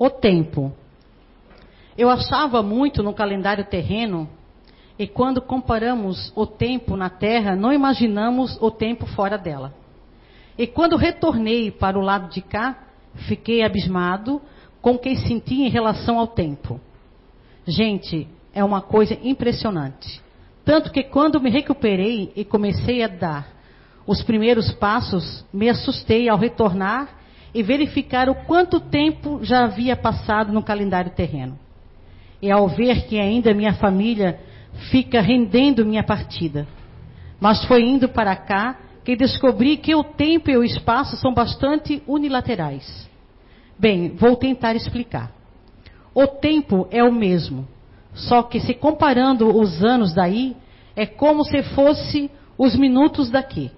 O tempo. Eu achava muito no calendário terreno, e quando comparamos o tempo na Terra, não imaginamos o tempo fora dela. E quando retornei para o lado de cá, fiquei abismado com o que senti em relação ao tempo. Gente, é uma coisa impressionante. Tanto que quando me recuperei e comecei a dar os primeiros passos, me assustei ao retornar e verificar o quanto tempo já havia passado no calendário terreno. E ao ver que ainda minha família fica rendendo minha partida. Mas foi indo para cá que descobri que o tempo e o espaço são bastante unilaterais. Bem, vou tentar explicar. O tempo é o mesmo, só que se comparando os anos daí, é como se fosse os minutos daqui.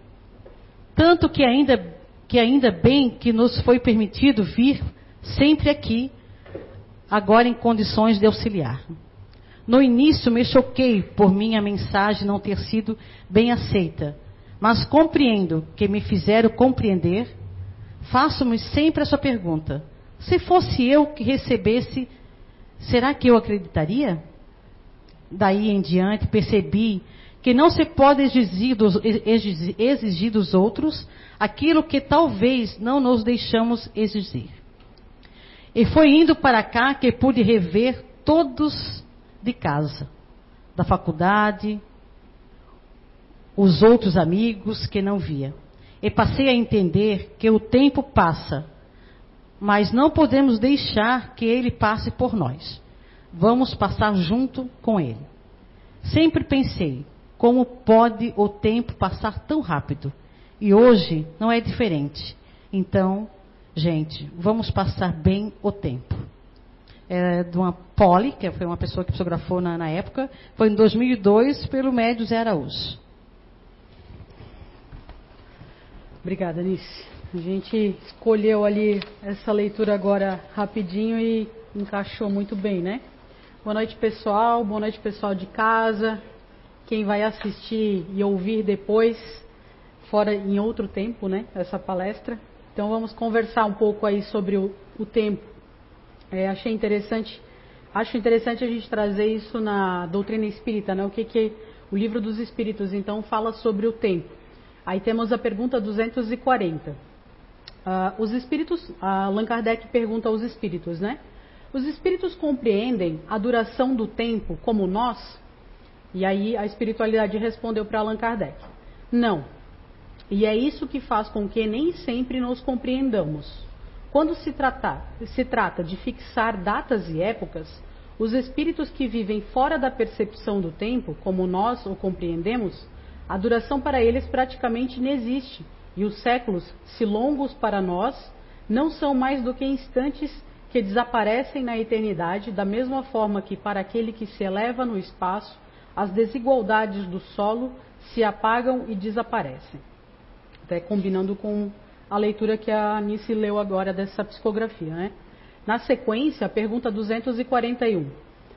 Tanto que ainda, que ainda bem que nos foi permitido vir sempre aqui, agora em condições de auxiliar. No início me choquei por minha mensagem não ter sido bem aceita, mas compreendo que me fizeram compreender. Faço-me sempre essa pergunta: se fosse eu que recebesse, será que eu acreditaria? Daí em diante percebi que não se pode exigir dos, exigir dos outros aquilo que talvez não nos deixamos exigir. E foi indo para cá que pude rever todos de casa, da faculdade, os outros amigos que não via. E passei a entender que o tempo passa mas não podemos deixar que ele passe por nós. Vamos passar junto com ele. Sempre pensei, como pode o tempo passar tão rápido? E hoje não é diferente. Então, gente, vamos passar bem o tempo. É de uma Poli, que foi uma pessoa que psicografou na, na época, foi em 2002 pelo médio Zé Araújo. Obrigada, Nice. A gente escolheu ali essa leitura agora rapidinho e encaixou muito bem, né? Boa noite, pessoal. Boa noite, pessoal de casa. Quem vai assistir e ouvir depois, fora em outro tempo, né? Essa palestra. Então vamos conversar um pouco aí sobre o, o tempo. É, achei interessante, acho interessante a gente trazer isso na doutrina espírita, né? O que que o livro dos Espíritos então fala sobre o tempo. Aí temos a pergunta 240. Uh, os espíritos, uh, Allan Kardec pergunta aos espíritos, né? Os espíritos compreendem a duração do tempo como nós? E aí a espiritualidade respondeu para Allan Kardec: Não. E é isso que faz com que nem sempre nos compreendamos. Quando se, tratar, se trata de fixar datas e épocas, os espíritos que vivem fora da percepção do tempo, como nós o compreendemos, a duração para eles praticamente não existe e os séculos, se longos para nós, não são mais do que instantes que desaparecem na eternidade, da mesma forma que para aquele que se eleva no espaço, as desigualdades do solo se apagam e desaparecem. Até combinando com a leitura que a Anice leu agora dessa psicografia, né? Na sequência, a pergunta 241.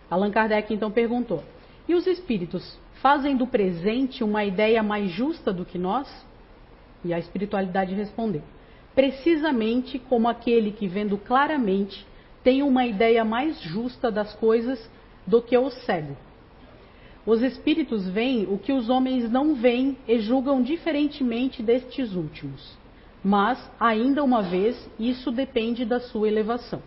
Allan Kardec então perguntou: E os espíritos fazem do presente uma ideia mais justa do que nós? E a espiritualidade respondeu: precisamente como aquele que, vendo claramente, tem uma ideia mais justa das coisas do que o cego. Os espíritos veem o que os homens não veem e julgam diferentemente destes últimos. Mas, ainda uma vez, isso depende da sua elevação.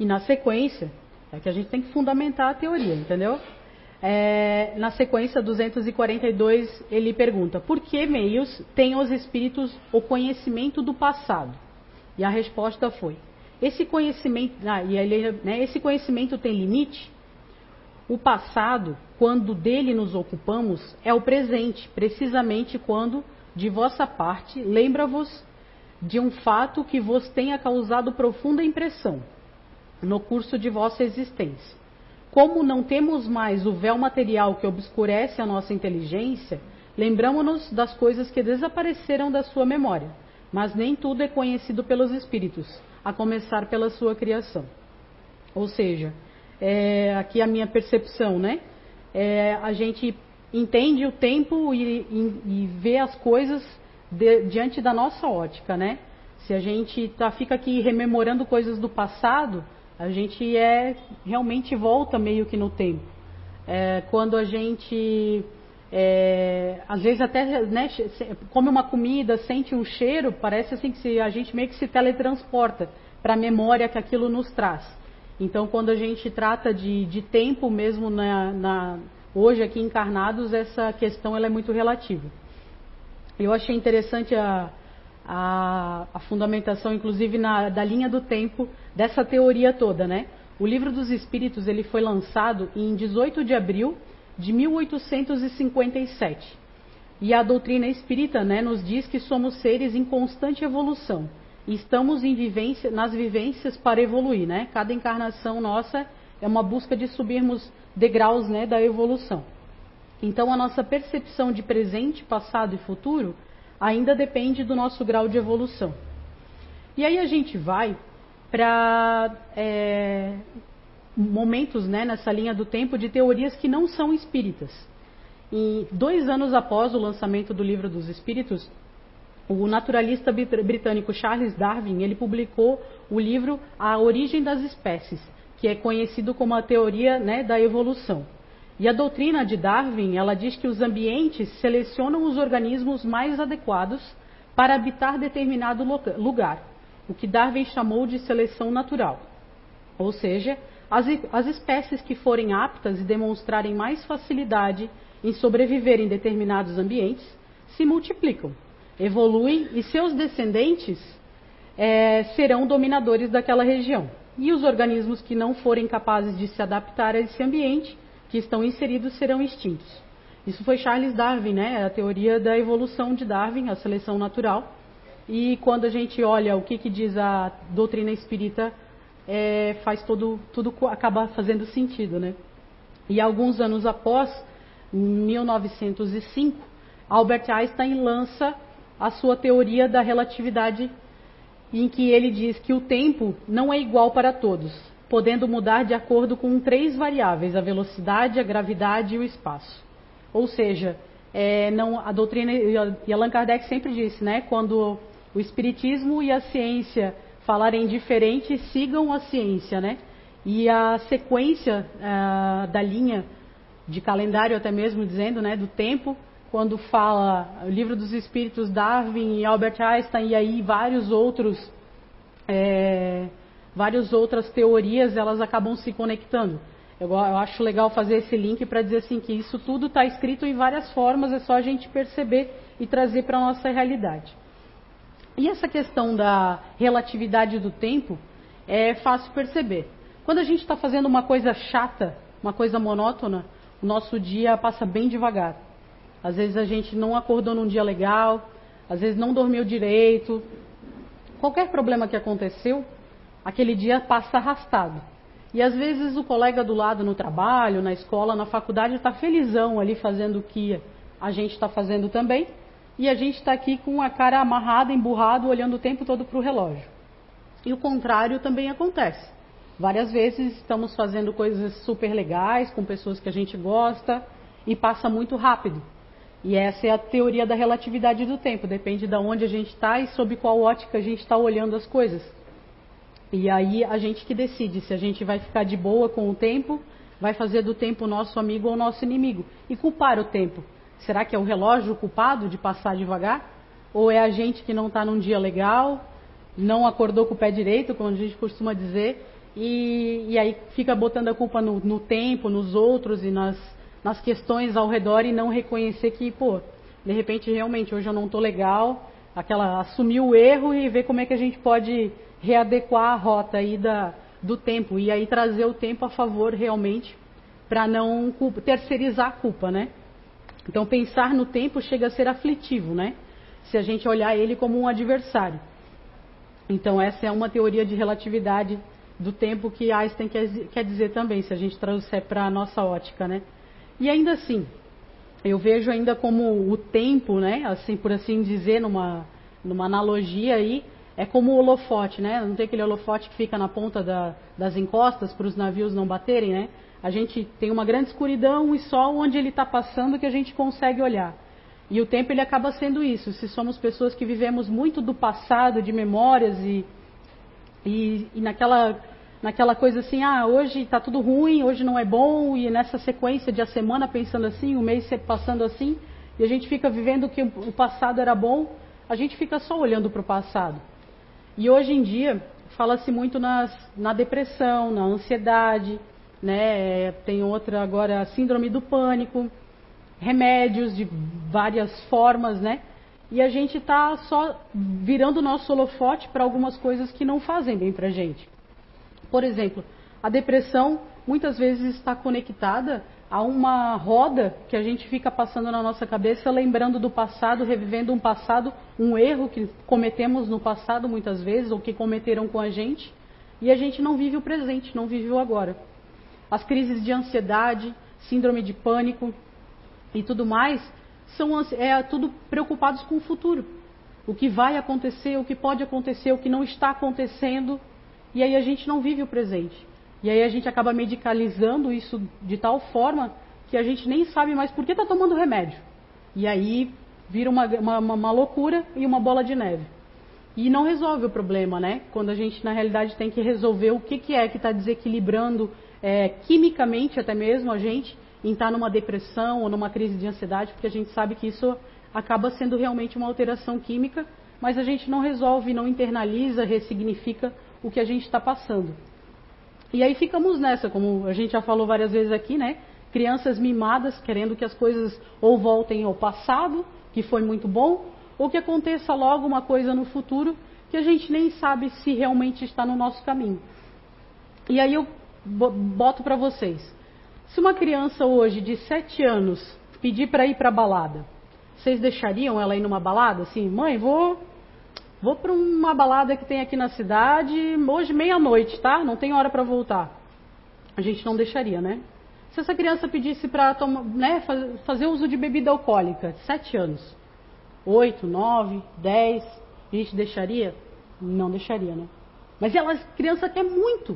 E na sequência, é que a gente tem que fundamentar a teoria, entendeu? É, na sequência 242, ele pergunta: por que meios têm os espíritos o conhecimento do passado? E a resposta foi: esse conhecimento, ah, ele, né, esse conhecimento tem limite? O passado, quando dele nos ocupamos, é o presente, precisamente quando, de vossa parte, lembra-vos de um fato que vos tenha causado profunda impressão no curso de vossa existência como não temos mais o véu material que obscurece a nossa inteligência, lembramos-nos das coisas que desapareceram da sua memória, mas nem tudo é conhecido pelos espíritos, a começar pela sua criação. Ou seja, é, aqui a minha percepção, né? É, a gente entende o tempo e, e, e vê as coisas de, diante da nossa ótica, né? Se a gente tá, fica aqui rememorando coisas do passado, a gente é realmente volta meio que no tempo. É, quando a gente é, às vezes até né, come uma comida, sente um cheiro, parece assim que se, a gente meio que se teletransporta para a memória que aquilo nos traz. Então, quando a gente trata de, de tempo mesmo na, na, hoje aqui encarnados, essa questão ela é muito relativa. Eu achei interessante a, a, a fundamentação, inclusive na, da linha do tempo dessa teoria toda, né? O livro dos Espíritos ele foi lançado em 18 de abril de 1857. E a doutrina espírita né, nos diz que somos seres em constante evolução. E estamos vivência, nas vivências para evoluir. Né? Cada encarnação nossa é uma busca de subirmos degraus né, da evolução. Então a nossa percepção de presente, passado e futuro ainda depende do nosso grau de evolução. E aí a gente vai para é, momentos né, nessa linha do tempo de teorias que não são espíritas. E dois anos após o lançamento do livro dos Espíritos, o naturalista britânico Charles Darwin ele publicou o livro A Origem das Espécies, que é conhecido como a teoria né, da evolução. E a doutrina de Darwin ela diz que os ambientes selecionam os organismos mais adequados para habitar determinado lugar, o que Darwin chamou de seleção natural. Ou seja, as, as espécies que forem aptas e demonstrarem mais facilidade em sobreviver em determinados ambientes se multiplicam, evoluem e seus descendentes é, serão dominadores daquela região. E os organismos que não forem capazes de se adaptar a esse ambiente que estão inseridos serão extintos. Isso foi Charles Darwin, né? A teoria da evolução de Darwin, a seleção natural. E quando a gente olha o que, que diz a doutrina espírita é, faz todo, tudo acaba fazendo sentido, né? E alguns anos após, em 1905, Albert Einstein lança a sua teoria da relatividade, em que ele diz que o tempo não é igual para todos, podendo mudar de acordo com três variáveis: a velocidade, a gravidade e o espaço. Ou seja, é, não, a doutrina e Allan Kardec sempre disse, né? Quando o espiritismo e a ciência falarem diferente, sigam a ciência, né? E a sequência uh, da linha de calendário, até mesmo dizendo, né, do tempo, quando fala o livro dos Espíritos, Darwin e Albert Einstein e aí vários outros, é, várias outras teorias, elas acabam se conectando. Eu, eu acho legal fazer esse link para dizer assim que isso tudo está escrito em várias formas, é só a gente perceber e trazer para a nossa realidade. E essa questão da relatividade do tempo é fácil perceber. Quando a gente está fazendo uma coisa chata, uma coisa monótona, o nosso dia passa bem devagar. Às vezes a gente não acordou num dia legal, às vezes não dormiu direito. Qualquer problema que aconteceu, aquele dia passa arrastado. E às vezes o colega do lado no trabalho, na escola, na faculdade está felizão ali fazendo o que a gente está fazendo também e a gente está aqui com a cara amarrada, emburrado, olhando o tempo todo para o relógio. E o contrário também acontece. Várias vezes estamos fazendo coisas super legais com pessoas que a gente gosta e passa muito rápido. E essa é a teoria da relatividade do tempo. Depende de onde a gente está e sob qual ótica a gente está olhando as coisas. E aí a gente que decide se a gente vai ficar de boa com o tempo, vai fazer do tempo nosso amigo ou nosso inimigo e culpar o tempo. Será que é o relógio culpado de passar devagar? Ou é a gente que não está num dia legal, não acordou com o pé direito, como a gente costuma dizer, e, e aí fica botando a culpa no, no tempo, nos outros e nas, nas questões ao redor e não reconhecer que, pô, de repente realmente hoje eu não estou legal, aquela assumir o erro e ver como é que a gente pode readequar a rota aí da, do tempo e aí trazer o tempo a favor realmente para não terceirizar a culpa, né? Então, pensar no tempo chega a ser aflitivo, né? Se a gente olhar ele como um adversário. Então, essa é uma teoria de relatividade do tempo que Einstein quer, quer dizer também, se a gente trouxer para a nossa ótica, né? E ainda assim, eu vejo ainda como o tempo, né? Assim, por assim dizer, numa, numa analogia aí, é como o holofote, né? Não tem aquele holofote que fica na ponta da, das encostas para os navios não baterem, né? A gente tem uma grande escuridão e só onde ele está passando que a gente consegue olhar. E o tempo ele acaba sendo isso. Se somos pessoas que vivemos muito do passado, de memórias e, e, e naquela, naquela coisa assim, ah, hoje está tudo ruim, hoje não é bom, e nessa sequência de a semana pensando assim, o mês passando assim, e a gente fica vivendo que o passado era bom, a gente fica só olhando para o passado. E hoje em dia fala-se muito nas, na depressão, na ansiedade, né? Tem outra agora, síndrome do pânico, remédios de várias formas, né? E a gente está só virando o nosso holofote para algumas coisas que não fazem bem para gente. Por exemplo, a depressão muitas vezes está conectada a uma roda que a gente fica passando na nossa cabeça, lembrando do passado, revivendo um passado, um erro que cometemos no passado muitas vezes, ou que cometeram com a gente, e a gente não vive o presente, não vive o agora. As crises de ansiedade, síndrome de pânico e tudo mais, são é, tudo preocupados com o futuro. O que vai acontecer, o que pode acontecer, o que não está acontecendo, e aí a gente não vive o presente. E aí a gente acaba medicalizando isso de tal forma que a gente nem sabe mais por que está tomando remédio. E aí vira uma, uma, uma, loucura e uma bola de neve. E não resolve o problema, né? Quando a gente, na realidade, tem que resolver o que, que é que está desequilibrando é, quimicamente até mesmo a gente em estar tá numa depressão ou numa crise de ansiedade, porque a gente sabe que isso acaba sendo realmente uma alteração química, mas a gente não resolve, não internaliza, ressignifica o que a gente está passando. E aí ficamos nessa, como a gente já falou várias vezes aqui, né? Crianças mimadas, querendo que as coisas ou voltem ao passado, que foi muito bom, ou que aconteça logo uma coisa no futuro que a gente nem sabe se realmente está no nosso caminho. E aí eu boto para vocês. Se uma criança hoje de 7 anos pedir para ir para balada, vocês deixariam ela ir numa balada? Assim, mãe, vou Vou para uma balada que tem aqui na cidade, hoje meia-noite, tá? Não tem hora para voltar. A gente não deixaria, né? Se essa criança pedisse para né, fazer uso de bebida alcoólica, sete anos, oito, nove, dez, a gente deixaria? Não deixaria, né? Mas ela, a criança quer muito.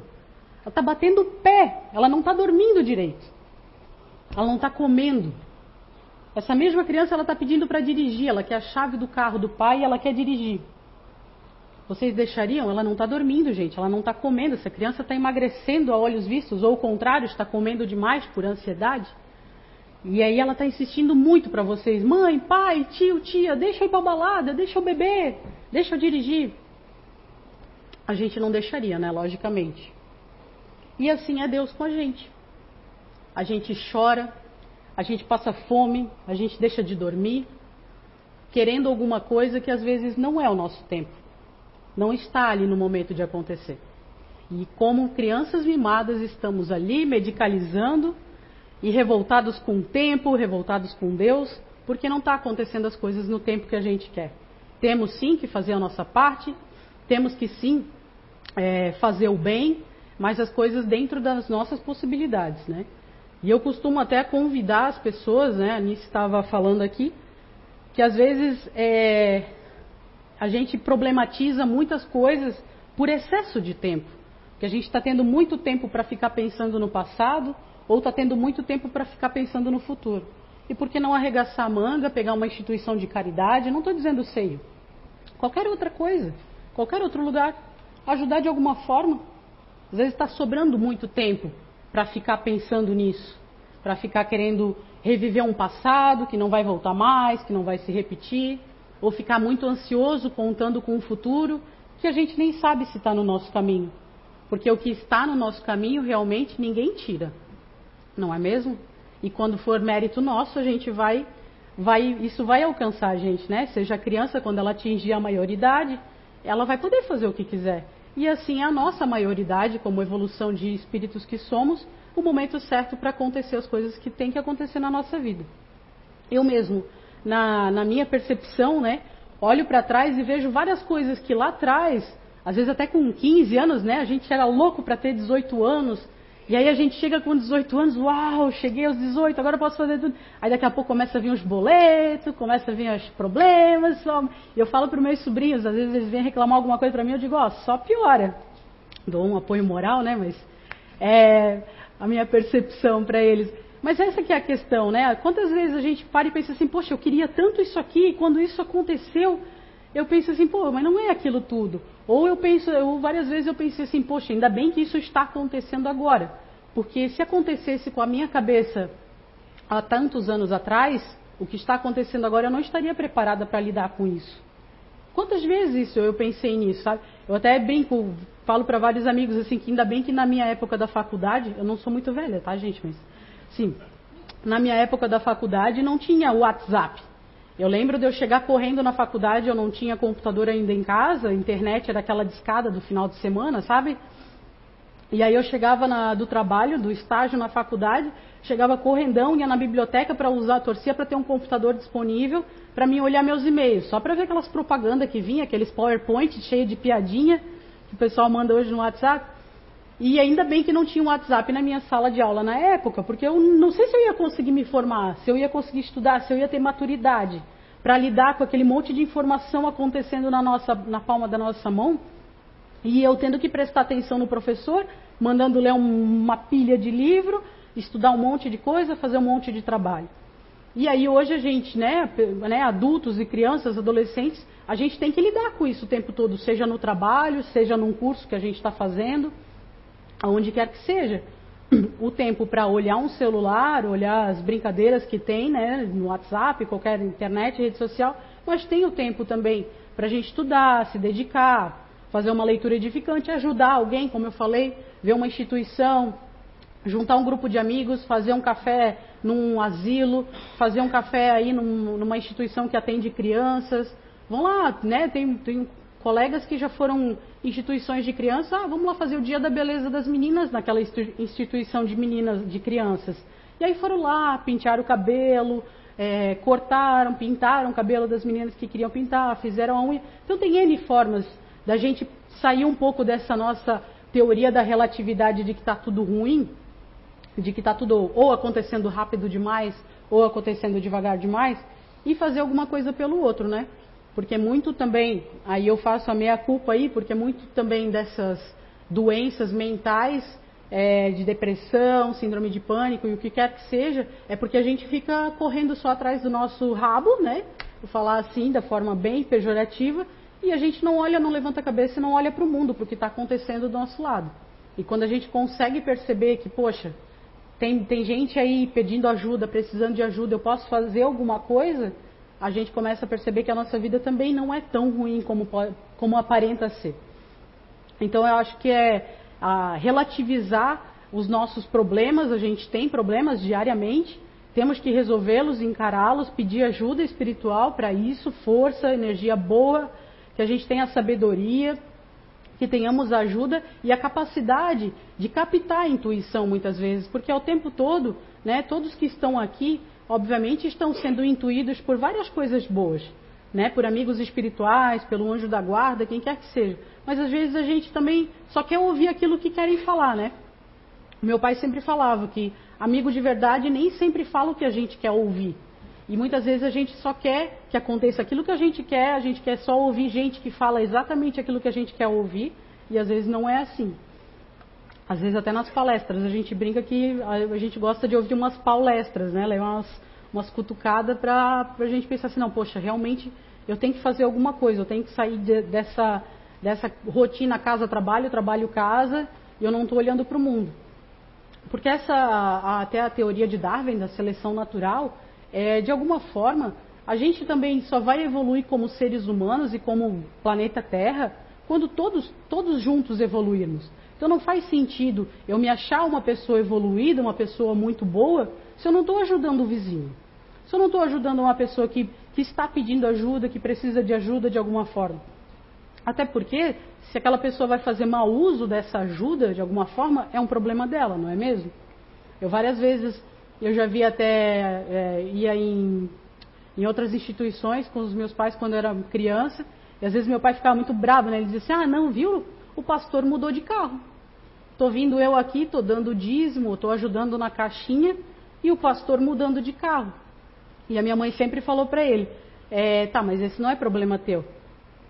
Ela está batendo o pé, ela não está dormindo direito. Ela não está comendo. Essa mesma criança ela está pedindo para dirigir, ela quer a chave do carro do pai e ela quer dirigir. Vocês deixariam? Ela não está dormindo, gente. Ela não está comendo. Essa criança está emagrecendo a olhos vistos, ou o contrário, está comendo demais por ansiedade. E aí ela está insistindo muito para vocês: mãe, pai, tio, tia, deixa eu ir para balada, deixa eu beber, deixa eu dirigir. A gente não deixaria, né? Logicamente. E assim é Deus com a gente. A gente chora, a gente passa fome, a gente deixa de dormir, querendo alguma coisa que às vezes não é o nosso tempo não está ali no momento de acontecer. E como crianças mimadas, estamos ali medicalizando e revoltados com o tempo, revoltados com Deus, porque não está acontecendo as coisas no tempo que a gente quer. Temos sim que fazer a nossa parte, temos que sim é, fazer o bem, mas as coisas dentro das nossas possibilidades, né? E eu costumo até convidar as pessoas, né? A Nice estava falando aqui, que às vezes é, a gente problematiza muitas coisas por excesso de tempo. Que a gente está tendo muito tempo para ficar pensando no passado ou está tendo muito tempo para ficar pensando no futuro. E por que não arregaçar a manga, pegar uma instituição de caridade? Não estou dizendo seio. Qualquer outra coisa, qualquer outro lugar. Ajudar de alguma forma. Às vezes está sobrando muito tempo para ficar pensando nisso, para ficar querendo reviver um passado que não vai voltar mais, que não vai se repetir ou ficar muito ansioso contando com o futuro, que a gente nem sabe se está no nosso caminho. Porque o que está no nosso caminho realmente ninguém tira. Não é mesmo? E quando for mérito nosso, a gente vai, vai isso vai alcançar a gente, né? Seja a criança, quando ela atingir a maioridade, ela vai poder fazer o que quiser. E assim, a nossa maioridade, como evolução de espíritos que somos, o momento certo para acontecer as coisas que tem que acontecer na nossa vida. Eu mesmo, na, na minha percepção, né? Olho para trás e vejo várias coisas que lá atrás, às vezes até com 15 anos, né? A gente era louco para ter 18 anos. E aí a gente chega com 18 anos, uau, cheguei aos 18, agora posso fazer tudo. Aí daqui a pouco começa a vir os boletos, começa a vir os problemas. Só... Eu falo para meus sobrinhos, às vezes eles vêm reclamar alguma coisa para mim, eu digo, ó, só piora. Dou um apoio moral, né? Mas é a minha percepção para eles. Mas essa que é a questão, né? Quantas vezes a gente para e pensa assim, poxa, eu queria tanto isso aqui, e quando isso aconteceu, eu penso assim, pô, mas não é aquilo tudo. Ou eu penso, eu, várias vezes eu pensei assim, poxa, ainda bem que isso está acontecendo agora. Porque se acontecesse com a minha cabeça há tantos anos atrás, o que está acontecendo agora, eu não estaria preparada para lidar com isso. Quantas vezes isso eu pensei nisso, sabe? Eu até brinco, falo para vários amigos assim que ainda bem que na minha época da faculdade, eu não sou muito velha, tá, gente, mas sim, na minha época da faculdade não tinha WhatsApp. Eu lembro de eu chegar correndo na faculdade, eu não tinha computador ainda em casa, a internet era aquela discada do final de semana, sabe? E aí eu chegava na, do trabalho, do estágio na faculdade, chegava correndão, ia na biblioteca para usar, torcia para ter um computador disponível para mim olhar meus e-mails, só para ver aquelas propagandas que vinha, aqueles PowerPoint cheio de piadinha que o pessoal manda hoje no WhatsApp. E ainda bem que não tinha um WhatsApp na minha sala de aula na época, porque eu não sei se eu ia conseguir me formar, se eu ia conseguir estudar, se eu ia ter maturidade para lidar com aquele monte de informação acontecendo na, nossa, na palma da nossa mão. E eu tendo que prestar atenção no professor, mandando ler um, uma pilha de livro, estudar um monte de coisa, fazer um monte de trabalho. E aí hoje a gente, né, né, adultos e crianças, adolescentes, a gente tem que lidar com isso o tempo todo, seja no trabalho, seja num curso que a gente está fazendo, aonde quer que seja. O tempo para olhar um celular, olhar as brincadeiras que tem, né, no WhatsApp, qualquer internet, rede social, mas tem o tempo também para a gente estudar, se dedicar, fazer uma leitura edificante, ajudar alguém, como eu falei, ver uma instituição, juntar um grupo de amigos, fazer um café num asilo, fazer um café aí num, numa instituição que atende crianças. Vão lá, né? Tem, tem colegas que já foram instituições de criança, ah, vamos lá fazer o dia da beleza das meninas naquela instituição de meninas, de crianças. E aí foram lá, pintaram o cabelo, é, cortaram, pintaram o cabelo das meninas que queriam pintar, fizeram a unha. Então tem N formas da gente sair um pouco dessa nossa teoria da relatividade de que está tudo ruim, de que está tudo ou acontecendo rápido demais ou acontecendo devagar demais, e fazer alguma coisa pelo outro, né? Porque muito também, aí eu faço a meia culpa aí, porque muito também dessas doenças mentais, é, de depressão, síndrome de pânico e o que quer que seja, é porque a gente fica correndo só atrás do nosso rabo, né? Vou falar assim, da forma bem pejorativa, e a gente não olha, não levanta a cabeça e não olha para o mundo, para o que está acontecendo do nosso lado. E quando a gente consegue perceber que, poxa, tem, tem gente aí pedindo ajuda, precisando de ajuda, eu posso fazer alguma coisa, a gente começa a perceber que a nossa vida também não é tão ruim como, como aparenta ser. Então eu acho que é relativizar os nossos problemas, a gente tem problemas diariamente, temos que resolvê-los, encará-los, pedir ajuda espiritual para isso, força, energia boa, que a gente tenha sabedoria, que tenhamos ajuda e a capacidade de captar a intuição muitas vezes, porque ao tempo todo, né, todos que estão aqui, obviamente, estão sendo intuídos por várias coisas boas, né, por amigos espirituais, pelo anjo da guarda, quem quer que seja. Mas às vezes a gente também só quer ouvir aquilo que querem falar, né? Meu pai sempre falava que amigo de verdade nem sempre fala o que a gente quer ouvir. E muitas vezes a gente só quer que aconteça aquilo que a gente quer, a gente quer só ouvir gente que fala exatamente aquilo que a gente quer ouvir, e às vezes não é assim. Às vezes até nas palestras, a gente brinca que a gente gosta de ouvir umas palestras, né? Levar umas, umas cutucadas para a gente pensar assim, não, poxa, realmente eu tenho que fazer alguma coisa, eu tenho que sair de, dessa, dessa rotina casa-trabalho, trabalho-casa, e eu não estou olhando para o mundo. Porque essa, até a teoria de Darwin, da seleção natural, é, de alguma forma, a gente também só vai evoluir como seres humanos e como planeta Terra quando todos, todos juntos evoluirmos. Então não faz sentido eu me achar uma pessoa evoluída, uma pessoa muito boa, se eu não estou ajudando o vizinho. Se eu não estou ajudando uma pessoa que, que está pedindo ajuda, que precisa de ajuda de alguma forma. Até porque, se aquela pessoa vai fazer mau uso dessa ajuda de alguma forma, é um problema dela, não é mesmo? Eu várias vezes eu já vi até, é, ia em, em outras instituições com os meus pais quando eu era criança, e às vezes meu pai ficava muito bravo, né? Ele dizia assim, ah, não, viu? O pastor mudou de carro. Estou vindo eu aqui, estou dando dízimo, estou ajudando na caixinha, e o pastor mudando de carro. E a minha mãe sempre falou para ele, é, tá, mas esse não é problema teu.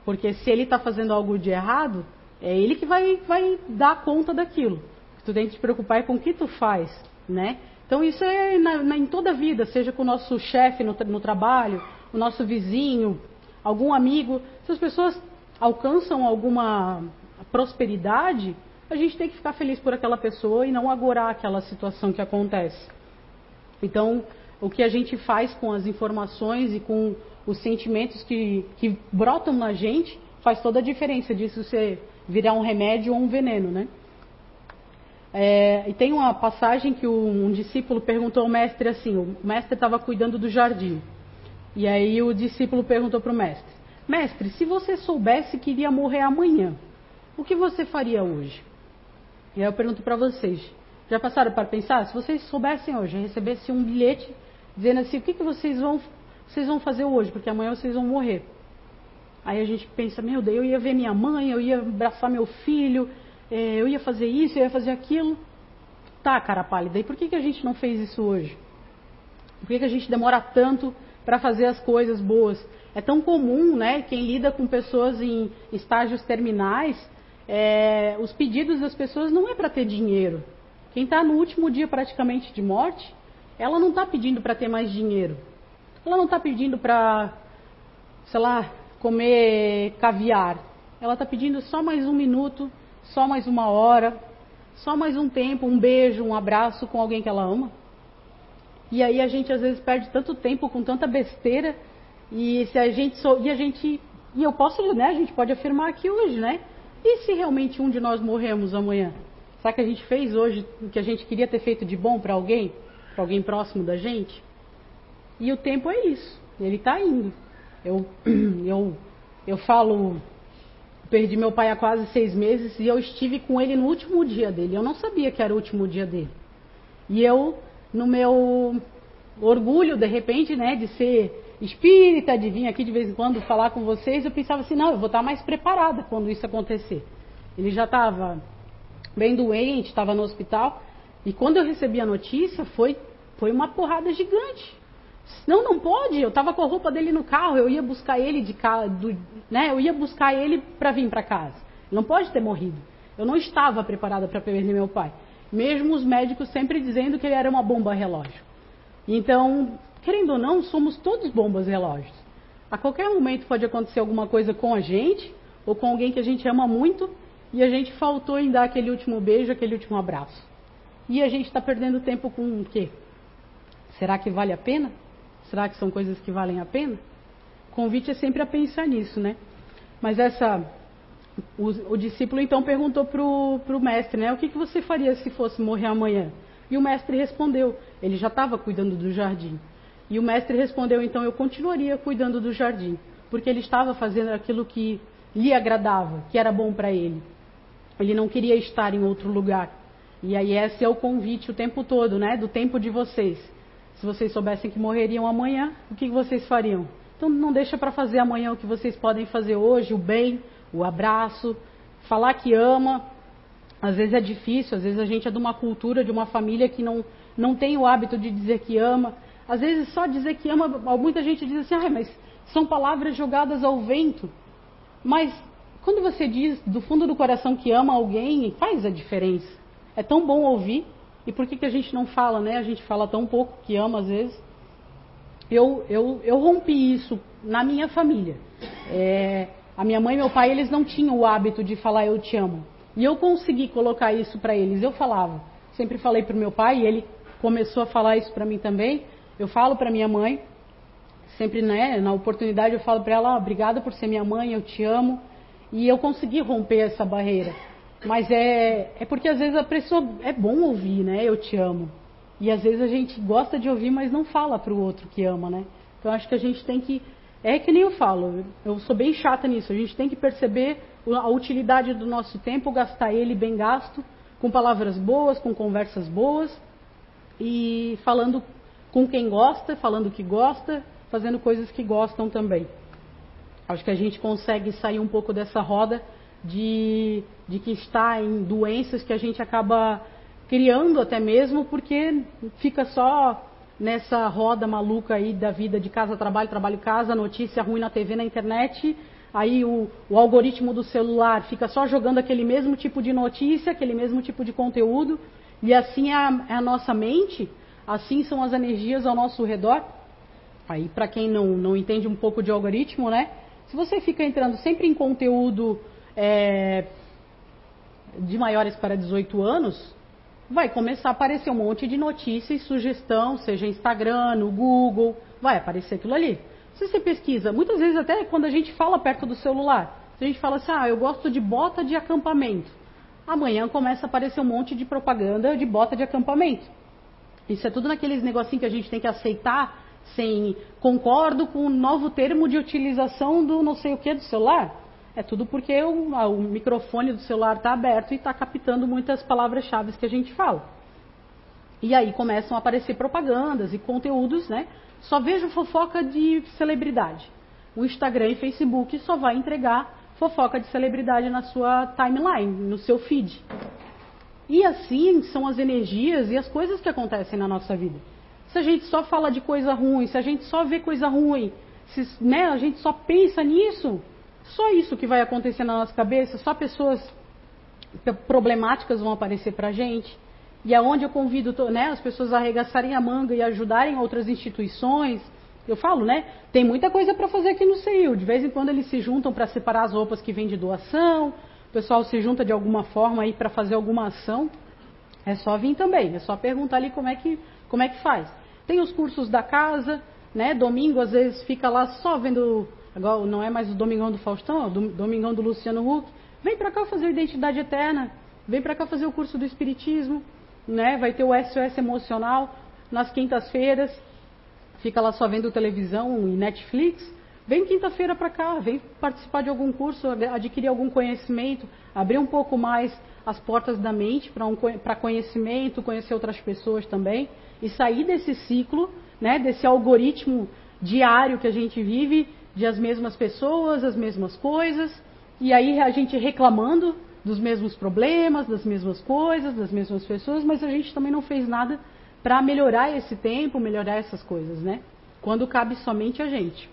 Porque se ele está fazendo algo de errado, é ele que vai, vai dar conta daquilo. Tu tem que te preocupar com o que tu faz, né? Então isso é na, na, em toda a vida, seja com o nosso chefe no, no trabalho, o nosso vizinho, algum amigo. Se as pessoas alcançam alguma prosperidade, a gente tem que ficar feliz por aquela pessoa e não agorar aquela situação que acontece. Então, o que a gente faz com as informações e com os sentimentos que, que brotam na gente faz toda a diferença disso ser virar um remédio ou um veneno, né? É, e tem uma passagem que um discípulo perguntou ao mestre assim: o mestre estava cuidando do jardim. E aí o discípulo perguntou para o mestre: Mestre, se você soubesse que iria morrer amanhã, o que você faria hoje? E aí eu pergunto para vocês: já passaram para pensar? Se vocês soubessem hoje, recebessem um bilhete dizendo assim: o que, que vocês, vão, vocês vão fazer hoje? Porque amanhã vocês vão morrer. Aí a gente pensa: meu Deus, eu ia ver minha mãe, eu ia abraçar meu filho, eh, eu ia fazer isso, eu ia fazer aquilo. Tá, cara pálida, e por que, que a gente não fez isso hoje? Por que, que a gente demora tanto para fazer as coisas boas? É tão comum, né? Quem lida com pessoas em estágios terminais, é, os pedidos das pessoas não é para ter dinheiro. Quem está no último dia praticamente de morte, ela não está pedindo para ter mais dinheiro. Ela não está pedindo para, sei lá, comer caviar. Ela está pedindo só mais um minuto, só mais uma hora, só mais um tempo, um beijo, um abraço com alguém que ela ama. E aí a gente às vezes perde tanto tempo com tanta besteira e se a gente so, e a gente e eu posso, né? A gente pode afirmar aqui hoje, né? E se realmente um de nós morremos amanhã? Será que a gente fez hoje o que a gente queria ter feito de bom para alguém, para alguém próximo da gente? E o tempo é isso. Ele está indo. Eu, eu, eu falo, perdi meu pai há quase seis meses e eu estive com ele no último dia dele. Eu não sabia que era o último dia dele. E eu, no meu orgulho, de repente, né, de ser espírita, de vir aqui de vez em quando falar com vocês, eu pensava assim, não, eu vou estar mais preparada quando isso acontecer. Ele já estava bem doente, estava no hospital, e quando eu recebi a notícia, foi, foi uma porrada gigante. Não, não pode, eu estava com a roupa dele no carro, eu ia buscar ele de casa, né, eu ia buscar ele para vir para casa. Não pode ter morrido. Eu não estava preparada para perder meu pai. Mesmo os médicos sempre dizendo que ele era uma bomba relógio. Então, querendo ou não, somos todos bombas relógios. A qualquer momento pode acontecer alguma coisa com a gente ou com alguém que a gente ama muito e a gente faltou em dar aquele último beijo, aquele último abraço. E a gente está perdendo tempo com o quê? Será que vale a pena? Será que são coisas que valem a pena? O convite é sempre a pensar nisso, né? Mas essa. O, o discípulo então perguntou para o mestre, né? O que, que você faria se fosse morrer amanhã? E o mestre respondeu. Ele já estava cuidando do jardim. E o mestre respondeu: então eu continuaria cuidando do jardim, porque ele estava fazendo aquilo que lhe agradava, que era bom para ele. Ele não queria estar em outro lugar. E aí esse é o convite o tempo todo, né? Do tempo de vocês. Se vocês soubessem que morreriam amanhã, o que vocês fariam? Então não deixa para fazer amanhã o que vocês podem fazer hoje, o bem, o abraço, falar que ama. Às vezes é difícil, às vezes a gente é de uma cultura, de uma família que não, não tem o hábito de dizer que ama. Às vezes só dizer que ama, muita gente diz assim, ah, mas são palavras jogadas ao vento. Mas quando você diz do fundo do coração que ama alguém, faz a diferença. É tão bom ouvir. E por que, que a gente não fala, né? A gente fala tão pouco que ama às vezes. Eu, eu, eu rompi isso na minha família. É, a minha mãe e meu pai, eles não tinham o hábito de falar eu te amo. E eu consegui colocar isso para eles. Eu falava. Sempre falei para o meu pai e ele começou a falar isso para mim também. Eu falo para minha mãe, sempre né, na oportunidade eu falo para ela, oh, obrigada por ser minha mãe, eu te amo. E eu consegui romper essa barreira. Mas é, é porque às vezes a pessoa é bom ouvir, né? Eu te amo. E às vezes a gente gosta de ouvir, mas não fala para o outro que ama, né? Então acho que a gente tem que. É que nem eu falo, eu sou bem chata nisso. A gente tem que perceber a utilidade do nosso tempo, gastar ele bem gasto, com palavras boas, com conversas boas e falando com quem gosta, falando o que gosta, fazendo coisas que gostam também. Acho que a gente consegue sair um pouco dessa roda de, de que está em doenças que a gente acaba criando até mesmo porque fica só nessa roda maluca aí da vida de casa, trabalho, trabalho, casa, notícia ruim na TV, na internet. Aí o, o algoritmo do celular fica só jogando aquele mesmo tipo de notícia, aquele mesmo tipo de conteúdo. E assim é a, é a nossa mente assim são as energias ao nosso redor. Aí, para quem não, não entende um pouco de algoritmo, né? Se você fica entrando sempre em conteúdo é, de maiores para 18 anos, vai começar a aparecer um monte de notícias e sugestão, seja Instagram, no Google, vai aparecer aquilo ali. Se você pesquisa, muitas vezes até quando a gente fala perto do celular, a gente fala assim, ah, eu gosto de bota de acampamento. Amanhã começa a aparecer um monte de propaganda de bota de acampamento. Isso é tudo naqueles negocinhos que a gente tem que aceitar sem concordo com o novo termo de utilização do não sei o que do celular. É tudo porque o, o microfone do celular está aberto e está captando muitas palavras-chave que a gente fala. E aí começam a aparecer propagandas e conteúdos, né? Só vejo fofoca de celebridade. O Instagram e Facebook só vai entregar fofoca de celebridade na sua timeline, no seu feed. E assim são as energias e as coisas que acontecem na nossa vida. Se a gente só fala de coisa ruim, se a gente só vê coisa ruim, se né, a gente só pensa nisso, só isso que vai acontecer na nossa cabeça, só pessoas problemáticas vão aparecer para a gente. E aonde é eu convido né, as pessoas a arregaçarem a manga e ajudarem outras instituições. Eu falo, né? Tem muita coisa para fazer aqui no CEIU. De vez em quando eles se juntam para separar as roupas que vêm de doação. O pessoal se junta de alguma forma aí para fazer alguma ação. É só vir também. É só perguntar ali como é que, como é que faz. Tem os cursos da casa, né? Domingo às vezes fica lá só vendo Agora não é mais o Domingão do Faustão, é o Domingão do Luciano Huck. Vem para cá fazer Identidade Eterna. Vem para cá fazer o curso do Espiritismo. Né? Vai ter o SOS Emocional nas quintas-feiras. Fica lá só vendo televisão e Netflix. Vem quinta-feira para cá, vem participar de algum curso, adquirir algum conhecimento, abrir um pouco mais as portas da mente para um, conhecimento, conhecer outras pessoas também e sair desse ciclo, né, desse algoritmo diário que a gente vive de as mesmas pessoas, as mesmas coisas, e aí a gente reclamando dos mesmos problemas, das mesmas coisas, das mesmas pessoas, mas a gente também não fez nada para melhorar esse tempo, melhorar essas coisas, né? Quando cabe somente a gente.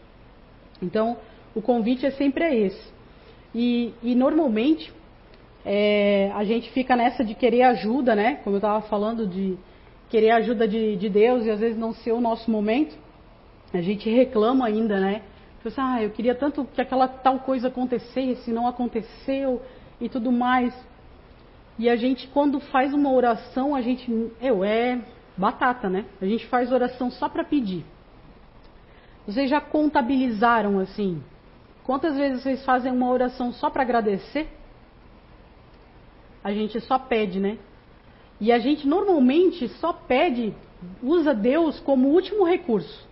Então, o convite é sempre esse. E, e normalmente, é, a gente fica nessa de querer ajuda, né? Como eu estava falando, de querer ajuda de, de Deus e às vezes não ser o nosso momento. A gente reclama ainda, né? Você, ah, eu queria tanto que aquela tal coisa acontecesse, não aconteceu e tudo mais. E a gente, quando faz uma oração, a gente, eu, é batata, né? A gente faz oração só para pedir. Vocês já contabilizaram assim? Quantas vezes vocês fazem uma oração só para agradecer? A gente só pede, né? E a gente normalmente só pede, usa Deus como último recurso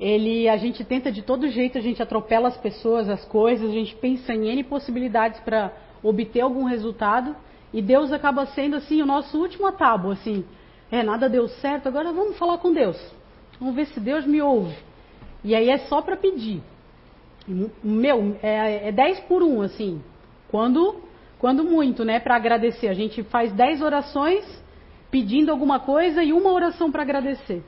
ele a gente tenta de todo jeito, a gente atropela as pessoas, as coisas, a gente pensa em N possibilidades para obter algum resultado, e Deus acaba sendo assim o nosso último tábua, assim, é, nada deu certo, agora vamos falar com Deus. Vamos ver se Deus me ouve. E aí é só para pedir. Meu, é, é 10 por 1, assim. Quando, quando muito, né, para agradecer. A gente faz 10 orações pedindo alguma coisa e uma oração para agradecer.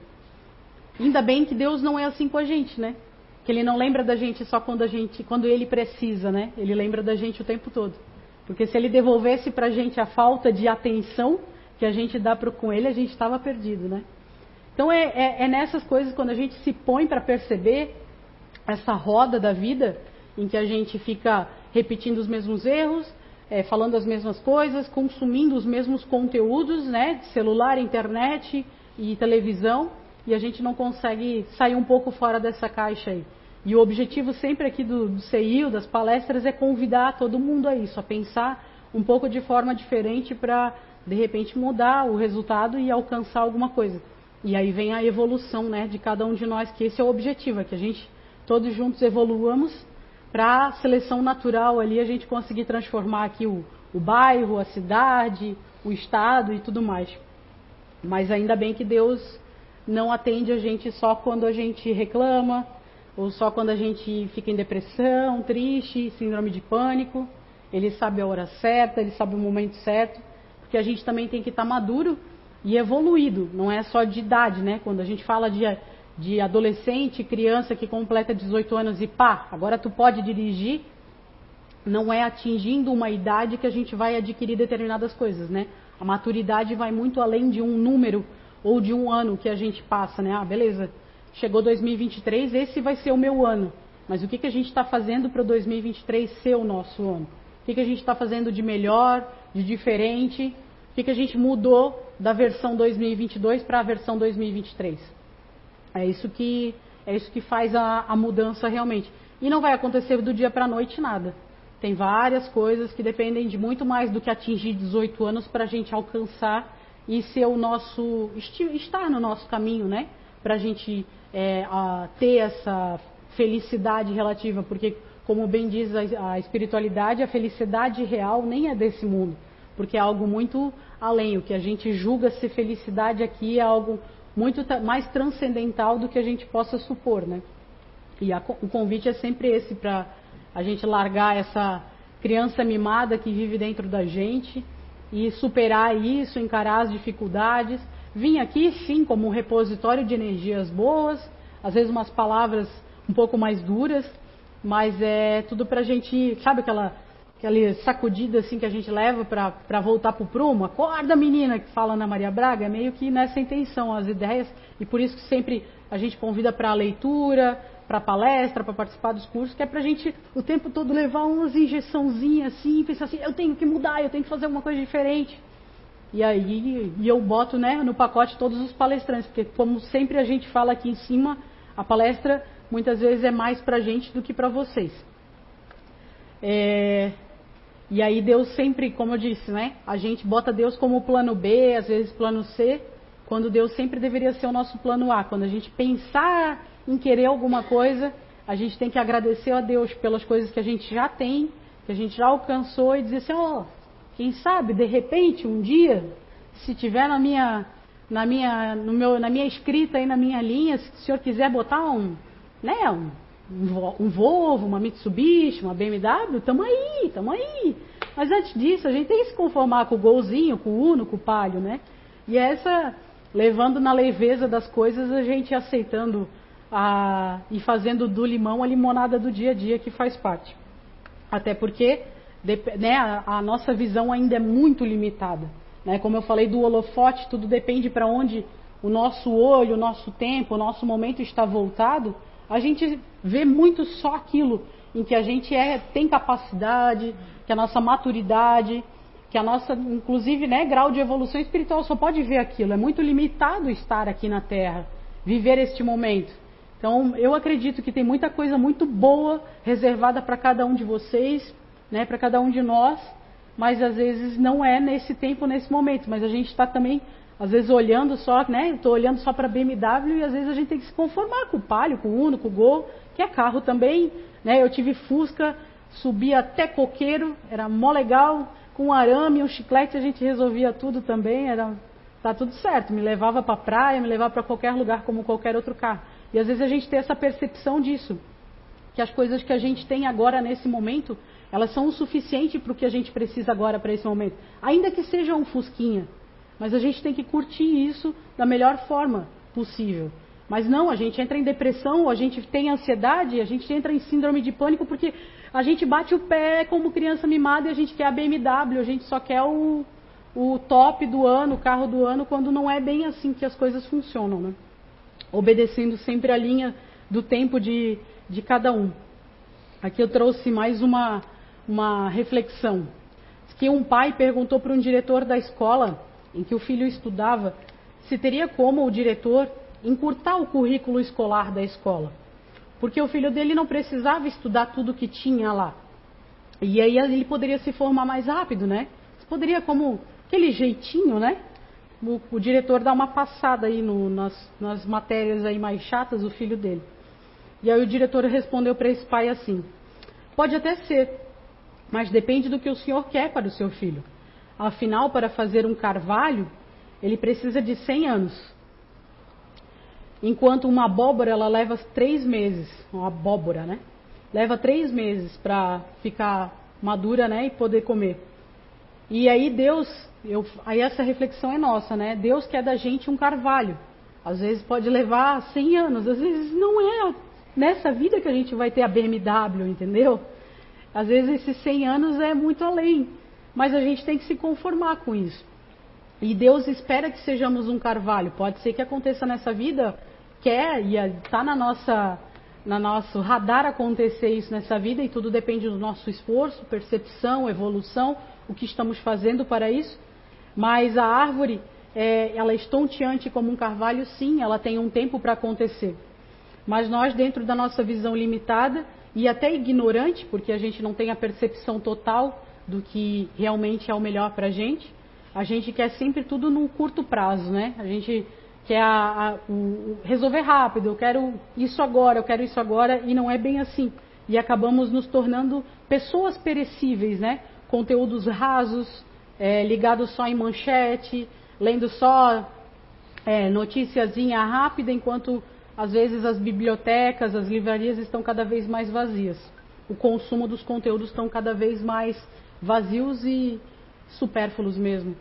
Ainda bem que Deus não é assim com a gente, né? Que ele não lembra da gente só quando a gente, quando ele precisa, né? Ele lembra da gente o tempo todo. Porque se ele devolvesse para a gente a falta de atenção que a gente dá pro, com ele, a gente estava perdido, né? Então é, é, é nessas coisas quando a gente se põe para perceber essa roda da vida em que a gente fica repetindo os mesmos erros, é, falando as mesmas coisas, consumindo os mesmos conteúdos, né? Celular, internet e televisão e a gente não consegue sair um pouco fora dessa caixa aí. E o objetivo sempre aqui do, do CIO, das palestras, é convidar todo mundo a isso, a pensar um pouco de forma diferente para, de repente, mudar o resultado e alcançar alguma coisa. E aí vem a evolução né, de cada um de nós, que esse é o objetivo, é que a gente todos juntos evoluamos para a seleção natural ali a gente conseguir transformar aqui o, o bairro, a cidade, o estado e tudo mais. Mas ainda bem que Deus não atende a gente só quando a gente reclama, ou só quando a gente fica em depressão, triste, síndrome de pânico. Ele sabe a hora certa, ele sabe o momento certo, porque a gente também tem que estar maduro e evoluído, não é só de idade, né? Quando a gente fala de, de adolescente, criança que completa 18 anos e pá, agora tu pode dirigir, não é atingindo uma idade que a gente vai adquirir determinadas coisas, né? A maturidade vai muito além de um número ou de um ano que a gente passa, né? Ah, beleza, chegou 2023, esse vai ser o meu ano. Mas o que, que a gente está fazendo para 2023 ser o nosso ano? O que, que a gente está fazendo de melhor, de diferente? O que, que a gente mudou da versão 2022 para a versão 2023? É isso que é isso que faz a, a mudança realmente. E não vai acontecer do dia para a noite nada. Tem várias coisas que dependem de muito mais do que atingir 18 anos para a gente alcançar e ser o nosso estar no nosso caminho, né? Para a gente é, a, ter essa felicidade relativa, porque como bem diz a, a espiritualidade, a felicidade real nem é desse mundo, porque é algo muito além. O que a gente julga ser felicidade aqui é algo muito mais transcendental do que a gente possa supor, né? E a, o convite é sempre esse para a gente largar essa criança mimada que vive dentro da gente e superar isso, encarar as dificuldades. Vim aqui, sim, como um repositório de energias boas, às vezes umas palavras um pouco mais duras, mas é tudo para a gente, sabe aquela, aquela sacudida assim que a gente leva para voltar para o prumo? Acorda, menina, que fala na Maria Braga, é meio que nessa intenção as ideias, e por isso que sempre a gente convida para a leitura, para palestra, para participar dos cursos, que é para a gente o tempo todo levar umas injeçãozinhas assim, pensar assim, eu tenho que mudar, eu tenho que fazer alguma coisa diferente. E aí e eu boto né, no pacote todos os palestrantes, porque como sempre a gente fala aqui em cima, a palestra muitas vezes é mais para a gente do que para vocês. É, e aí Deus sempre, como eu disse, né, a gente bota Deus como plano B, às vezes plano C, quando Deus sempre deveria ser o nosso plano A. Quando a gente pensar em querer alguma coisa, a gente tem que agradecer a Deus pelas coisas que a gente já tem, que a gente já alcançou e dizer assim, ó, oh, quem sabe, de repente, um dia, se tiver na minha, na minha, no meu, na minha escrita aí na minha linha, se o senhor quiser botar um, né, um, um Volvo, uma Mitsubishi, uma BMW, tamo aí, tamo aí. Mas antes disso, a gente tem que se conformar com o golzinho, com o Uno, com o Palio, né? E essa, levando na leveza das coisas, a gente aceitando a, e fazendo do limão a limonada do dia a dia que faz parte. Até porque né, a, a, nossa visão ainda é muito limitada. Né? Como eu falei do holofote, tudo depende para onde o nosso olho, o nosso tempo, o nosso momento está voltado. A gente vê muito só aquilo em que a gente é, tem capacidade, que a nossa maturidade, que a nossa, inclusive, né, grau de evolução espiritual só pode ver aquilo. É muito limitado estar aqui na Terra, viver este momento. Então, eu acredito que tem muita coisa muito boa reservada para cada um de vocês, né, para cada um de nós, mas às vezes não é nesse tempo, nesse momento. Mas a gente está também, às vezes, olhando só, né? Estou olhando só para BMW e às vezes a gente tem que se conformar com o Palio, com o Uno, com o Gol, que é carro também. Né? Eu tive Fusca, subi até coqueiro, era mó legal, com um arame, um chiclete, a gente resolvia tudo também, era tá tudo certo. Me levava para a praia, me levava para qualquer lugar como qualquer outro carro. E às vezes a gente tem essa percepção disso, que as coisas que a gente tem agora nesse momento, elas são o suficiente para o que a gente precisa agora para esse momento. Ainda que seja um fusquinha, mas a gente tem que curtir isso da melhor forma possível. Mas não, a gente entra em depressão, a gente tem ansiedade, a gente entra em síndrome de pânico porque a gente bate o pé como criança mimada e a gente quer a BMW, a gente só quer o, o top do ano, o carro do ano, quando não é bem assim que as coisas funcionam, né? obedecendo sempre a linha do tempo de, de cada um. Aqui eu trouxe mais uma, uma reflexão. Que um pai perguntou para um diretor da escola em que o filho estudava se teria como o diretor encurtar o currículo escolar da escola. Porque o filho dele não precisava estudar tudo que tinha lá. E aí ele poderia se formar mais rápido, né? Poderia, como aquele jeitinho, né? o, o diretor dá uma passada aí no, nas, nas matérias aí mais chatas, o filho dele. E aí o diretor respondeu para esse pai assim: Pode até ser, mas depende do que o senhor quer para o seu filho. Afinal, para fazer um carvalho, ele precisa de 100 anos. Enquanto uma abóbora, ela leva três meses. Uma abóbora, né? Leva três meses para ficar madura, né? E poder comer. E aí Deus eu, aí essa reflexão é nossa, né? Deus quer da gente um carvalho. Às vezes pode levar 100 anos, às vezes não é nessa vida que a gente vai ter a BMW, entendeu? Às vezes esses 100 anos é muito além, mas a gente tem que se conformar com isso. E Deus espera que sejamos um carvalho. Pode ser que aconteça nessa vida, quer e está na nossa na nosso radar acontecer isso nessa vida e tudo depende do nosso esforço, percepção, evolução, o que estamos fazendo para isso. Mas a árvore, é, ela é estonteante como um carvalho, sim, ela tem um tempo para acontecer. Mas nós, dentro da nossa visão limitada e até ignorante, porque a gente não tem a percepção total do que realmente é o melhor para a gente, a gente quer sempre tudo no curto prazo, né? A gente quer a, a, o, resolver rápido, eu quero isso agora, eu quero isso agora, e não é bem assim. E acabamos nos tornando pessoas perecíveis, né? Conteúdos rasos, é, ligados só em manchete, lendo só é, noticiazinha rápida, enquanto às vezes as bibliotecas, as livrarias estão cada vez mais vazias. O consumo dos conteúdos estão cada vez mais vazios e supérfluos mesmo.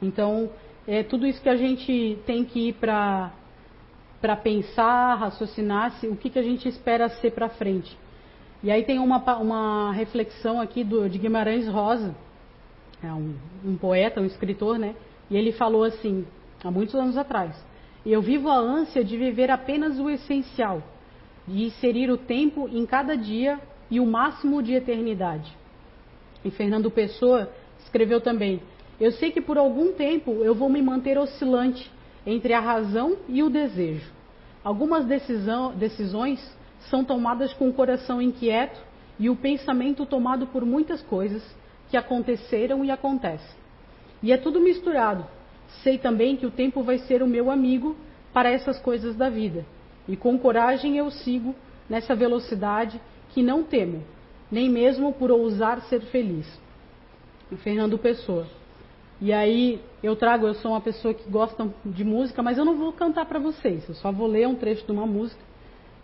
Então, é tudo isso que a gente tem que ir para para pensar, raciocinar se, o que, que a gente espera ser para frente. E aí tem uma, uma reflexão aqui do, de Guimarães Rosa, é um, um poeta, um escritor, né? E ele falou assim, há muitos anos atrás: Eu vivo a ânsia de viver apenas o essencial, de inserir o tempo em cada dia e o máximo de eternidade. E Fernando Pessoa escreveu também: eu sei que por algum tempo eu vou me manter oscilante entre a razão e o desejo. Algumas decisão, decisões são tomadas com o coração inquieto e o pensamento tomado por muitas coisas que aconteceram e acontecem. E é tudo misturado. Sei também que o tempo vai ser o meu amigo para essas coisas da vida. E com coragem eu sigo nessa velocidade que não temo, nem mesmo por ousar ser feliz. Fernando Pessoa. E aí eu trago, eu sou uma pessoa que gosta de música, mas eu não vou cantar para vocês, eu só vou ler um trecho de uma música,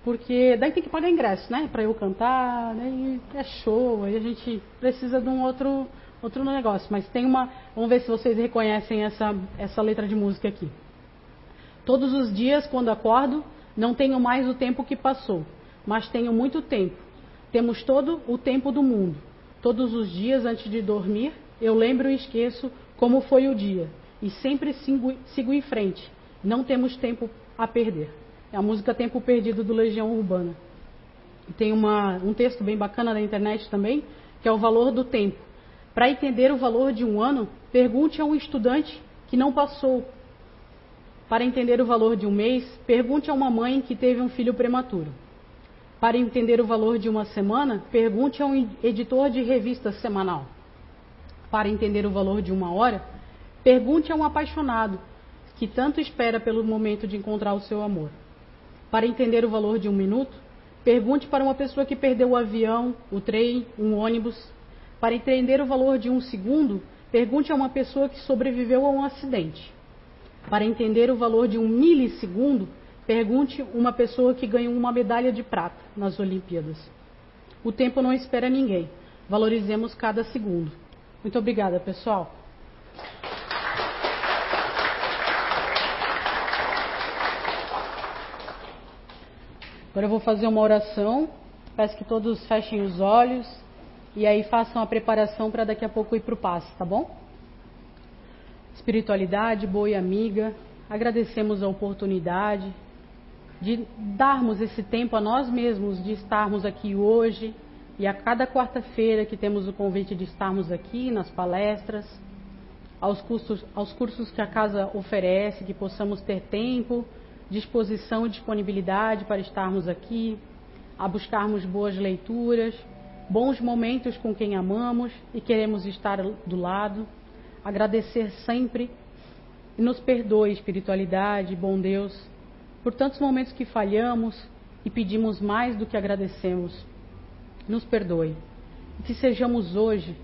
porque daí tem que pagar ingresso, né? Para eu cantar, né? é show, aí a gente precisa de um outro outro negócio, mas tem uma, vamos ver se vocês reconhecem essa essa letra de música aqui. Todos os dias quando acordo, não tenho mais o tempo que passou, mas tenho muito tempo. Temos todo o tempo do mundo. Todos os dias antes de dormir, eu lembro e esqueço como foi o dia, e sempre sigo, sigo em frente. Não temos tempo a perder. É a música Tempo Perdido do Legião Urbana. Tem uma, um texto bem bacana na internet também, que é o valor do tempo. Para entender o valor de um ano, pergunte a um estudante que não passou. Para entender o valor de um mês, pergunte a uma mãe que teve um filho prematuro. Para entender o valor de uma semana, pergunte a um editor de revista semanal para entender o valor de uma hora, pergunte a um apaixonado que tanto espera pelo momento de encontrar o seu amor. Para entender o valor de um minuto, pergunte para uma pessoa que perdeu o avião, o trem, um ônibus. Para entender o valor de um segundo, pergunte a uma pessoa que sobreviveu a um acidente. Para entender o valor de um milissegundo, pergunte uma pessoa que ganhou uma medalha de prata nas Olimpíadas. O tempo não espera ninguém. Valorizemos cada segundo. Muito obrigada, pessoal. Agora eu vou fazer uma oração. Peço que todos fechem os olhos e aí façam a preparação para daqui a pouco ir para o passe, tá bom? Espiritualidade, boa e amiga, agradecemos a oportunidade de darmos esse tempo a nós mesmos, de estarmos aqui hoje e a cada quarta-feira que temos o convite de estarmos aqui nas palestras, aos cursos, aos cursos que a casa oferece, que possamos ter tempo, disposição e disponibilidade para estarmos aqui, a buscarmos boas leituras, bons momentos com quem amamos e queremos estar do lado, agradecer sempre e nos perdoe, espiritualidade, bom Deus, por tantos momentos que falhamos e pedimos mais do que agradecemos nos perdoe. E que sejamos hoje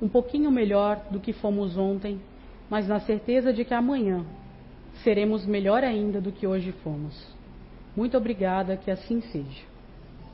um pouquinho melhor do que fomos ontem, mas na certeza de que amanhã seremos melhor ainda do que hoje fomos. Muito obrigada, que assim seja.